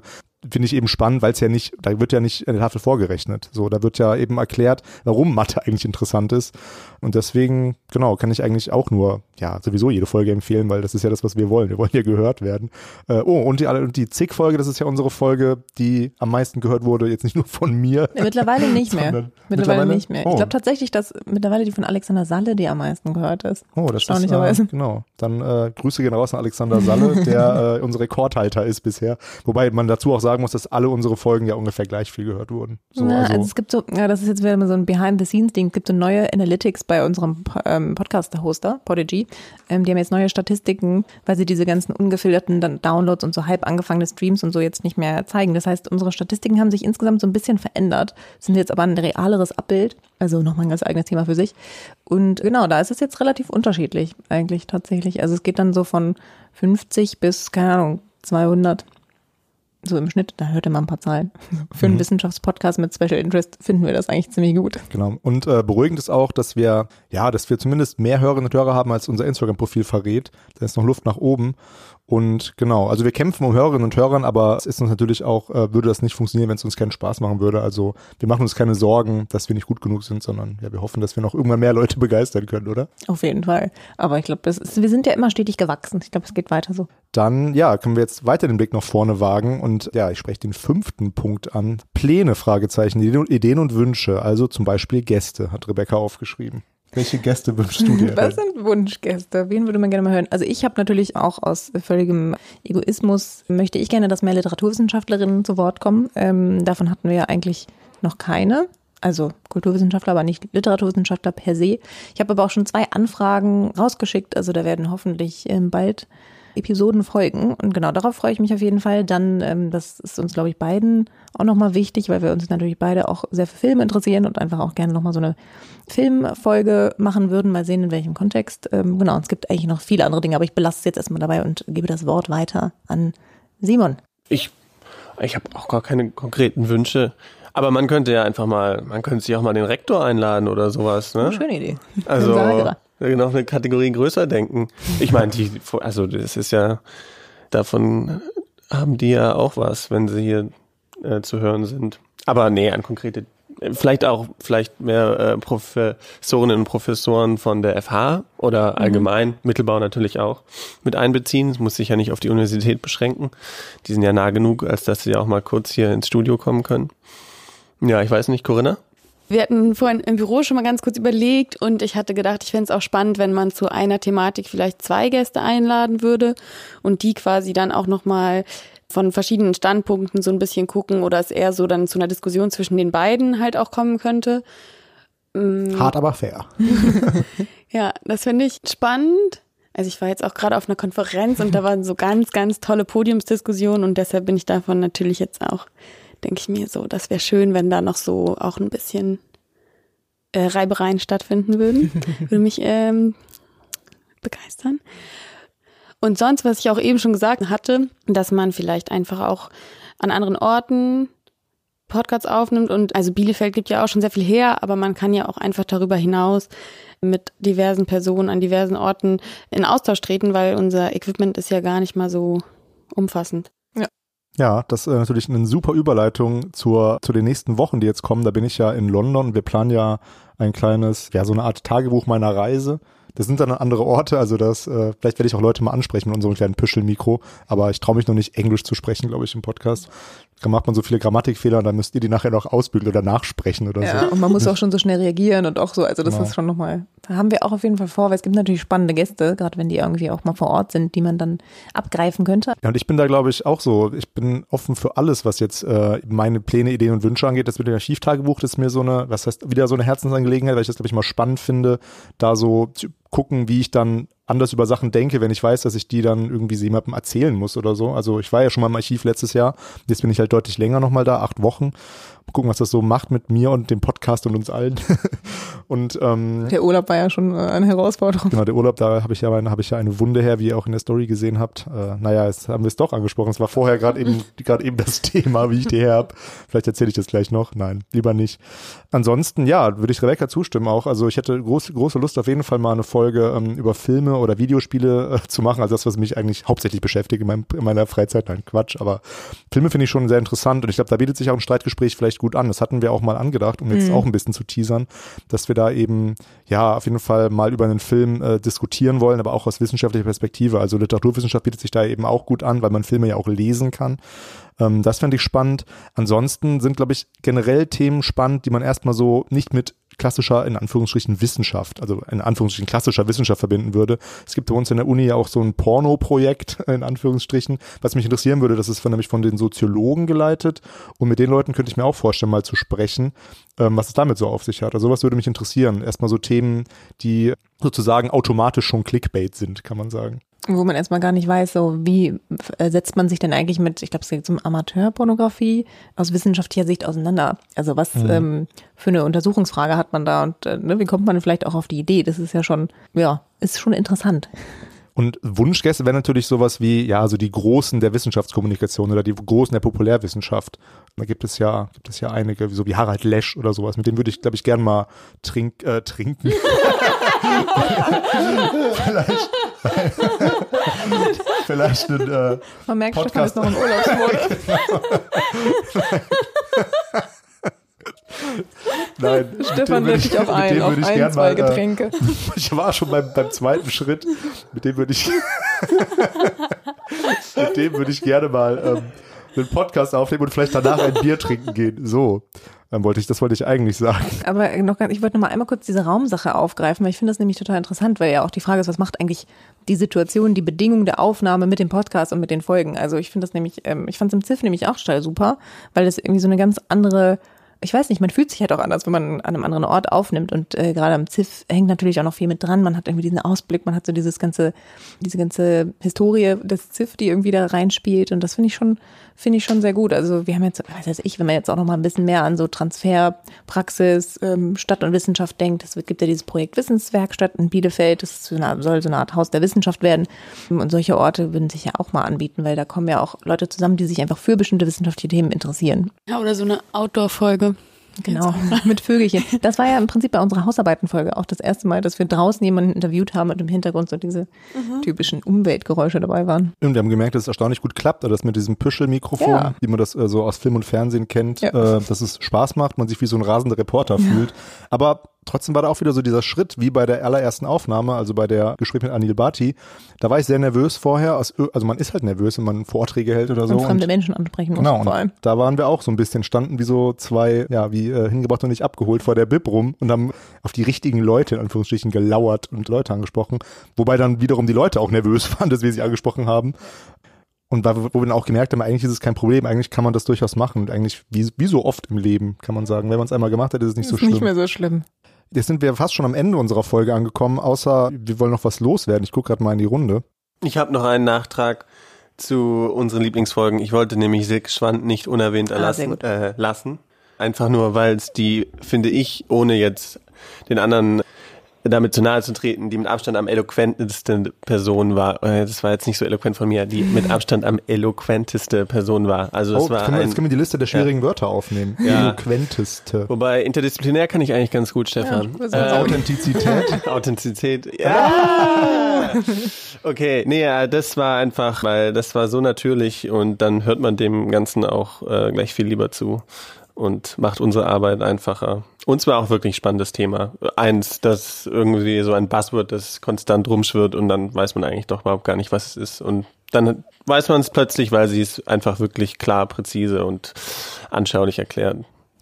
finde ich eben spannend, weil es ja nicht, da wird ja nicht eine Tafel vorgerechnet. So, da wird ja eben erklärt, warum Mathe eigentlich interessant ist. Und deswegen, genau, kann ich eigentlich auch nur, ja, sowieso jede Folge empfehlen, weil das ist ja das, was wir wollen. Wir wollen ja gehört werden. Äh, oh, und die, die Zig-Folge, das ist ja unsere Folge, die am meisten gehört wurde, jetzt nicht nur von mir. Mittlerweile nicht mehr. Mittlerweile, mittlerweile, nicht mehr. Oh. Ich glaube tatsächlich, dass mittlerweile die von Alexander Salle die am meisten gehört ist. Oh, das ist, äh, genau. Dann äh, Grüße gehen raus an Alexander Salle, der äh, unser Rekordhalter ist bisher. Wobei man dazu auch sagen sagen muss, dass alle unsere Folgen ja ungefähr gleich viel gehört wurden. So, Na, also, also, es gibt so, ja, das ist jetzt wieder mal so ein Behind-the-Scenes-Ding. Es gibt so neue Analytics bei unserem ähm, Podcast-Hoster, Podigy. Ähm, die haben jetzt neue Statistiken, weil sie diese ganzen ungefilterten Downloads und so halb angefangene Streams und so jetzt nicht mehr zeigen. Das heißt, unsere Statistiken haben sich insgesamt so ein bisschen verändert, sind jetzt aber ein realeres Abbild. Also nochmal ein ganz eigenes Thema für sich. Und genau, da ist es jetzt relativ unterschiedlich eigentlich tatsächlich. Also es geht dann so von 50 bis, keine Ahnung, 200 so im Schnitt, da hört ihr mal ein paar Zahlen. Für einen Mhm. Wissenschaftspodcast mit Special Interest finden wir das eigentlich ziemlich gut. Genau. Und äh, beruhigend ist auch, dass wir, ja, dass wir zumindest mehr Hörerinnen und Hörer haben, als unser Instagram-Profil verrät. Da ist noch Luft nach oben. Und genau, also wir kämpfen um Hörerinnen und Hörern, aber es ist uns natürlich auch, äh, würde das nicht funktionieren, wenn es uns keinen Spaß machen würde. Also wir machen uns keine Sorgen, dass wir nicht gut genug sind, sondern ja, wir hoffen, dass wir noch irgendwann mehr Leute [laughs] begeistern können, oder? Auf jeden Fall. Aber ich glaube, wir sind ja immer stetig gewachsen. Ich glaube, es geht weiter so. Dann, ja, können wir jetzt weiter den Blick nach vorne wagen und ja, ich spreche den fünften Punkt an. Pläne, Fragezeichen, Ideen und Wünsche, also zum Beispiel Gäste, hat Rebecca aufgeschrieben. Welche Gäste wünschst du dir? Was sind Wunschgäste? Wen würde man gerne mal hören? Also ich habe natürlich auch aus völligem Egoismus, möchte ich gerne, dass mehr Literaturwissenschaftlerinnen zu Wort kommen. Ähm, davon hatten wir ja eigentlich noch keine. Also Kulturwissenschaftler, aber nicht Literaturwissenschaftler per se. Ich habe aber auch schon zwei Anfragen rausgeschickt. Also da werden hoffentlich ähm, bald Episoden folgen. Und genau darauf freue ich mich auf jeden Fall. Dann, ähm, das ist uns, glaube ich, beiden auch nochmal wichtig, weil wir uns natürlich beide auch sehr für Filme interessieren und einfach auch gerne nochmal so eine Filmfolge machen würden. Mal sehen, in welchem Kontext. Ähm, genau, und es gibt eigentlich noch viele andere Dinge, aber ich belasse es jetzt erstmal dabei und gebe das Wort weiter an Simon. Ich, ich habe auch gar keine konkreten Wünsche. Aber man könnte ja einfach mal, man könnte sich auch mal den Rektor einladen oder sowas, ne? Schöne Idee. Also. Noch eine Kategorie größer denken. Ich meine, die, also das ist ja, davon haben die ja auch was, wenn sie hier äh, zu hören sind. Aber nee, an konkrete, vielleicht auch, vielleicht mehr äh, Professorinnen und Professoren von der FH oder allgemein, Mittelbau natürlich auch, mit einbeziehen. Es muss sich ja nicht auf die Universität beschränken. Die sind ja nah genug, als dass sie auch mal kurz hier ins Studio kommen können. Ja, ich weiß nicht, Corinna? Wir hatten vorhin im Büro schon mal ganz kurz überlegt und ich hatte gedacht, ich fände es auch spannend, wenn man zu einer Thematik vielleicht zwei Gäste einladen würde und die quasi dann auch nochmal von verschiedenen Standpunkten so ein bisschen gucken oder es eher so dann zu einer Diskussion zwischen den beiden halt auch kommen könnte. Hart, aber fair. [laughs] Ja, das finde ich spannend. Also ich war jetzt auch gerade auf einer Konferenz und da waren so ganz, ganz tolle Podiumsdiskussionen und deshalb bin ich davon natürlich jetzt auch, denke ich mir so, das wäre schön, wenn da noch so auch ein bisschen äh, Reibereien stattfinden würden. [laughs] Würde mich ähm, begeistern. Und sonst, was ich auch eben schon gesagt hatte, dass man vielleicht einfach auch an anderen Orten Podcasts aufnimmt und also Bielefeld gibt ja auch schon sehr viel her, aber man kann ja auch einfach darüber hinaus mit diversen Personen an diversen Orten in Austausch treten, weil unser Equipment ist ja gar nicht mal so umfassend. Ja, das ist äh, natürlich eine super Überleitung zur, zu den nächsten Wochen, die jetzt kommen. Da bin ich ja in London. Wir planen ja ein kleines, ja, so eine Art Tagebuch meiner Reise. Das sind dann andere Orte, also das, äh, vielleicht werde ich auch Leute mal ansprechen mit unserem kleinen Püschelmikro, aber ich traue mich noch nicht, Englisch zu sprechen, glaube ich, im Podcast. Da macht man so viele Grammatikfehler und dann müsst ihr die nachher noch ausbügeln oder nachsprechen oder Ja, so. und man muss auch schon so schnell reagieren und auch so, also das Genau. ist schon nochmal, da haben wir auch auf jeden Fall vor, weil es gibt natürlich spannende Gäste, gerade wenn die irgendwie auch mal vor Ort sind, die man dann abgreifen könnte. Ja, und ich bin da, glaube ich, auch so. Ich bin offen für alles, was jetzt äh, meine Pläne, Ideen und Wünsche angeht. Das mit dem Archivtagebuch, das ist mir so eine, was heißt, wieder so eine Herzensangelegenheit, weil ich das, glaube ich, mal spannend finde, da so zu gucken, wie ich dann anders über Sachen denke, wenn ich weiß, dass ich die dann irgendwie jemandem erzählen muss oder so. Also ich war ja schon mal im Archiv letztes Jahr. Jetzt bin ich halt deutlich länger nochmal da, acht Wochen. Mal gucken, was das so macht mit mir und dem Podcast und uns allen. [laughs] und ähm, Der Urlaub war ja schon äh, eine Herausforderung. Genau, der Urlaub, da habe ich ja eine, habe ich ja eine Wunde her, wie ihr auch in der Story gesehen habt. Äh, naja, jetzt haben wir es doch angesprochen. Es war vorher gerade eben [laughs] gerade eben das Thema, wie ich die her habe. Vielleicht erzähle ich das gleich noch. Nein, lieber nicht. Ansonsten, ja, würde ich Rebecca zustimmen auch. Also ich hätte große, große Lust auf jeden Fall mal eine Folge ähm, über Filme oder Videospiele äh, zu machen. Also das, was mich eigentlich hauptsächlich beschäftigt in, meinem, in meiner Freizeit. Nein, Quatsch. Aber Filme finde ich schon sehr interessant und ich glaube, da bietet sich auch ein Streitgespräch vielleicht gut an. Das hatten wir auch mal angedacht, um jetzt auch ein bisschen zu teasern, dass wir da eben ja auf jeden Fall mal über einen Film äh, diskutieren wollen, aber auch aus wissenschaftlicher Perspektive. Also Literaturwissenschaft bietet sich da eben auch gut an, weil man Filme ja auch lesen kann. Ähm, das fände ich spannend. Ansonsten sind, glaube ich, generell Themen spannend, die man erstmal so nicht mit klassischer, in Anführungsstrichen, Wissenschaft, also in Anführungsstrichen klassischer Wissenschaft verbinden würde. Es gibt bei uns in der Uni ja auch so ein Porno-Projekt, [laughs] in Anführungsstrichen, was mich interessieren würde, das ist von, nämlich von den Soziologen geleitet und mit den Leuten könnte ich mir auch vorstellen, mal zu sprechen, ähm, was es damit so auf sich hat. Also sowas würde mich interessieren. Erstmal so Themen, die sozusagen automatisch schon Clickbait sind, kann man sagen wo man erstmal gar nicht weiß, so wie äh, setzt man sich denn eigentlich mit, ich glaube, es geht um Amateurpornografie aus wissenschaftlicher Sicht auseinander. Also was mhm. ähm, für eine Untersuchungsfrage hat man da und äh, ne, wie kommt man vielleicht auch auf die Idee? Das ist ja schon, ja, ist schon interessant. Und Wunschgäste wären natürlich sowas wie, ja, so die Großen der Wissenschaftskommunikation oder die Großen der Populärwissenschaft. Da gibt es ja, gibt es ja einige, so wie Harald Lesch oder sowas. Mit dem würde ich, glaube ich, gern mal trink, äh, trinken. [laughs] vielleicht, [laughs] vielleicht einen äh, Man merkt, Podcast. Stefan ist noch im Urlaubsmodus. [laughs] [laughs] Nein. Stefan lädt dich auch ein, auf ein, zwei mal, äh, Getränke. Äh, [laughs] ich war schon beim, beim zweiten Schritt. Mit dem würde ich, [laughs] mit dem würde ich gerne mal ähm, einen Podcast aufnehmen und vielleicht danach ein Bier trinken gehen. So. Dann wollte ich, das wollte ich eigentlich sagen. Aber noch ganz, ich wollte noch mal einmal kurz diese Raumsache aufgreifen, weil ich finde das nämlich total interessant, weil ja auch die Frage ist, was macht eigentlich die Situation, die Bedingungen der Aufnahme mit dem Podcast und mit den Folgen. Also ich finde das nämlich, ähm, ich fand es im Ziff nämlich auch total super, weil das irgendwie so eine ganz andere ich weiß nicht, man fühlt sich halt auch anders, wenn man an einem anderen Ort aufnimmt und äh, gerade am Ziff hängt natürlich auch noch viel mit dran. Man hat irgendwie diesen Ausblick, man hat so dieses ganze, diese ganze Historie des Ziff, die irgendwie da reinspielt und das finde ich schon, finde ich schon sehr gut. Also wir haben jetzt, was weiß ich, wenn man jetzt auch noch mal ein bisschen mehr an so Transferpraxis, ähm, Stadt und Wissenschaft denkt, es gibt ja dieses Projekt Wissenswerkstatt in Bielefeld, das so eine, soll so eine Art Haus der Wissenschaft werden und solche Orte würden sich ja auch mal anbieten, weil da kommen ja auch Leute zusammen, die sich einfach für bestimmte wissenschaftliche Themen interessieren. Ja, oder so eine Outdoor-Folge. Genau, mit Vögelchen. Das war ja im Prinzip bei unserer Hausarbeitenfolge auch das erste Mal, dass wir draußen jemanden interviewt haben und im Hintergrund so diese mhm. typischen Umweltgeräusche dabei waren. Und wir haben gemerkt, dass es erstaunlich gut klappt, das mit diesem Püschelmikrofon, ja. wie man das äh, so aus Film und Fernsehen kennt, ja. äh, dass es Spaß macht, man sich wie so ein rasender Reporter ja. fühlt. Aber trotzdem war da auch wieder so dieser Schritt, wie bei der allerersten Aufnahme, also bei der Gespräch mit Anil Bhatti. Da war ich sehr nervös vorher. Also man ist halt nervös, wenn man Vorträge hält oder so. Und fremde Menschen ansprechen muss genau, vor allem. Da waren wir auch so ein bisschen, standen wie so zwei, ja, wie äh, hingebracht und nicht abgeholt vor der Bib rum und haben auf die richtigen Leute in Anführungsstrichen gelauert und Leute angesprochen. Wobei dann wiederum die Leute auch nervös [laughs] waren, dass wir sie angesprochen haben. Und wo wir dann auch gemerkt haben, eigentlich ist es kein Problem, eigentlich kann man das durchaus machen. Und eigentlich, wie, wie so oft im Leben, kann man sagen. Wenn man es einmal gemacht hat, ist es nicht ist so schlimm. Nicht mehr so schlimm. Jetzt sind wir fast schon am Ende unserer Folge angekommen, außer wir wollen noch was loswerden. Ich gucke gerade mal in die Runde. Ich habe noch einen Nachtrag zu unseren Lieblingsfolgen. Ich wollte nämlich Silke Schwand nicht unerwähnt ah, erlassen, ah, äh, lassen. Einfach nur, weil es die, finde ich, ohne jetzt den anderen damit zu nahe zu treten, die mit Abstand am eloquenteste Person war. Äh, das war jetzt nicht so eloquent von mir, die mit Abstand am eloquenteste Person war. Also es oh, war können wir, jetzt können wir die Liste der schwierigen ja. Wörter aufnehmen. Ja. Eloquenteste. Wobei interdisziplinär kann ich eigentlich ganz gut, Stefan. Ja, ähm, Authentizität. [laughs] Authentizität. Ja. [laughs] okay, nee, das war einfach, weil das war so natürlich und dann hört man dem Ganzen auch äh, gleich viel lieber zu und macht unsere Arbeit einfacher. Und zwar auch wirklich spannendes Thema. Eins, das irgendwie so ein Buzzword, das konstant rumschwirrt und dann weiß man eigentlich doch überhaupt gar nicht, was es ist. Und dann weiß man es plötzlich, weil sie es einfach wirklich klar, präzise und anschaulich erklärt.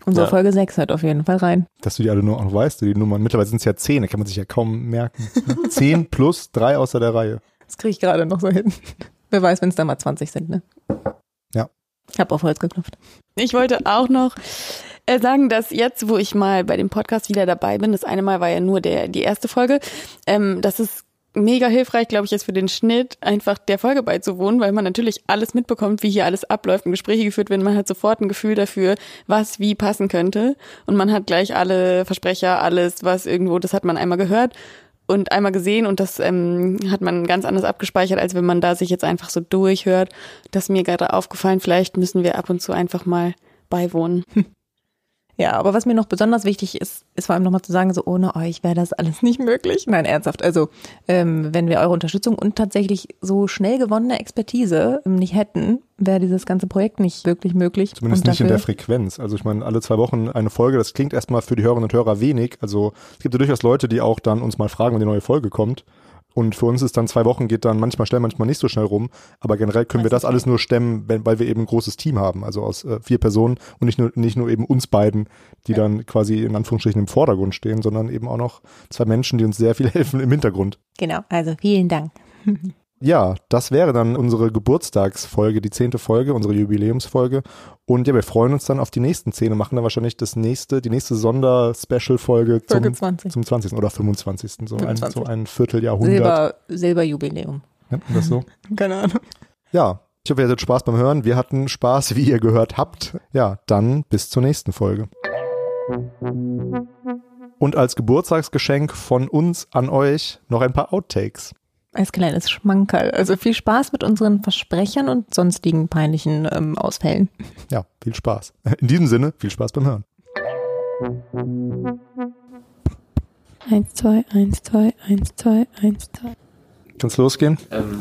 Unsere ja. Folge 6 hört auf jeden Fall rein. Dass du die alle nur auch weißt, die Nummern. Mittlerweile sind es ja 10, da kann man sich ja kaum merken. [laughs] 10 plus 3 außer der Reihe. Das kriege ich gerade noch so hin. Wer weiß, wenn es dann mal 20 sind, ne? Ich habe auf Holz geklopft. Ich wollte auch noch äh, sagen, dass jetzt, wo ich mal bei dem Podcast wieder dabei bin, das eine Mal war ja nur der die erste Folge, ähm, dass es mega hilfreich, glaube ich, ist für den Schnitt, einfach der Folge beizuwohnen, weil man natürlich alles mitbekommt, wie hier alles abläuft und Gespräche geführt werden. Man hat sofort ein Gefühl dafür, was wie passen könnte. Und man hat gleich alle Versprecher, alles, was irgendwo, das hat man einmal gehört und einmal gesehen und das ähm, hat man ganz anders abgespeichert, als wenn man da sich jetzt einfach so durchhört. Das ist mir gerade aufgefallen, vielleicht müssen wir ab und zu einfach mal beiwohnen. [laughs] Ja, aber was mir noch besonders wichtig ist, ist vor allem nochmal zu sagen, so ohne euch wäre das alles nicht möglich. Nein, ernsthaft. Also ähm, wenn wir eure Unterstützung und tatsächlich so schnell gewonnene Expertise nicht hätten, wäre dieses ganze Projekt nicht wirklich möglich. Zumindest nicht in der Frequenz. Also ich meine, alle zwei Wochen eine Folge, das klingt erstmal für die Hörerinnen und Hörer wenig. Also es gibt ja durchaus Leute, die auch dann uns mal fragen, wenn die neue Folge kommt Und für uns ist dann zwei Wochen geht dann manchmal schnell, manchmal nicht so schnell rum. Aber generell können wir das alles nur stemmen, wenn, weil wir eben ein großes Team haben. Also aus äh, vier Personen und nicht nur, nicht nur eben uns beiden, die dann quasi in Anführungsstrichen im Vordergrund stehen, sondern eben auch noch zwei Menschen, die uns sehr viel [laughs] helfen im Hintergrund. Genau, also vielen Dank. [laughs] Ja, das wäre dann unsere Geburtstagsfolge, die zehnte Folge, unsere Jubiläumsfolge. Und ja, wir freuen uns dann auf die nächsten zehn und machen dann wahrscheinlich das nächste, die nächste Sonder-Special-Folge Folge zum, 20. zum 20. oder 25. So, Ein, 25. so ein Vierteljahrhundert. Silber, Silberjubiläum. Nennt man das so? [laughs] Keine Ahnung. Ja, ich hoffe, ihr hattet Spaß beim Hören. Wir hatten Spaß, wie ihr gehört habt. Ja, dann bis zur nächsten Folge. Und als Geburtstagsgeschenk von uns an euch noch ein paar Outtakes. Als kleines Schmankerl. Also viel Spaß mit unseren Versprechern und sonstigen peinlichen ähm, Ausfällen. Ja, viel Spaß. In diesem Sinne, viel Spaß beim Hören. Eins, zwei, eins, zwei, eins, zwei, eins, zwei. Kann's losgehen? Ähm,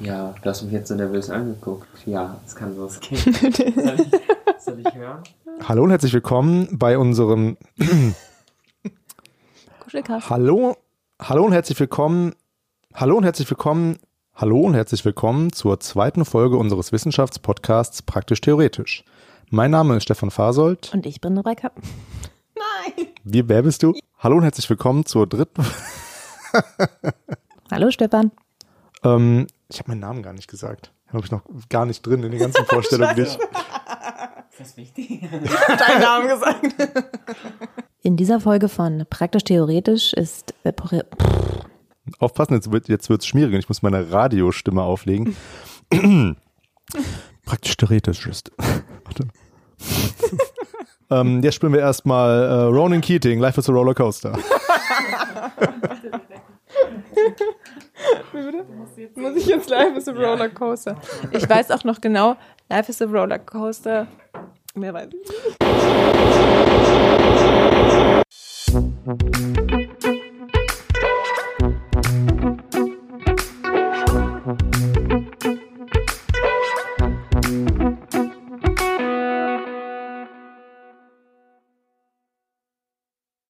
ja, du hast mich jetzt so nervös angeguckt. Ja, es kann losgehen. [laughs] soll, ich, soll ich hören? Hallo und herzlich willkommen bei unserem Kuschelkast. Hallo, hallo und herzlich willkommen. Hallo und herzlich willkommen. Hallo und herzlich willkommen zur zweiten Folge unseres Wissenschaftspodcasts Praktisch Theoretisch. Mein Name ist Stefan Fasold. Und ich bin Rebecca. Nein. Wie, wer bist du? Hallo und herzlich willkommen zur dritten. Hallo Stefan. Ähm, ich habe meinen Namen gar nicht gesagt. Habe ich noch gar nicht drin in den ganzen [laughs] Vorstellungen. die ich- Ist das wichtig? [laughs] Deinen Namen gesagt. In dieser Folge von Praktisch Theoretisch ist äh, aufpassen, jetzt wird jetzt schmierig und ich muss meine Radiostimme auflegen. [laughs] Praktisch theoretisch ist. Warte. ähm, jetzt spielen wir erstmal äh, Ronan Keating, Life is a Roller Coaster. Muss ich jetzt Life is a Roller Coaster? Ich weiß auch noch genau, Life is a Roller Coaster. Mehr weiß ich nicht.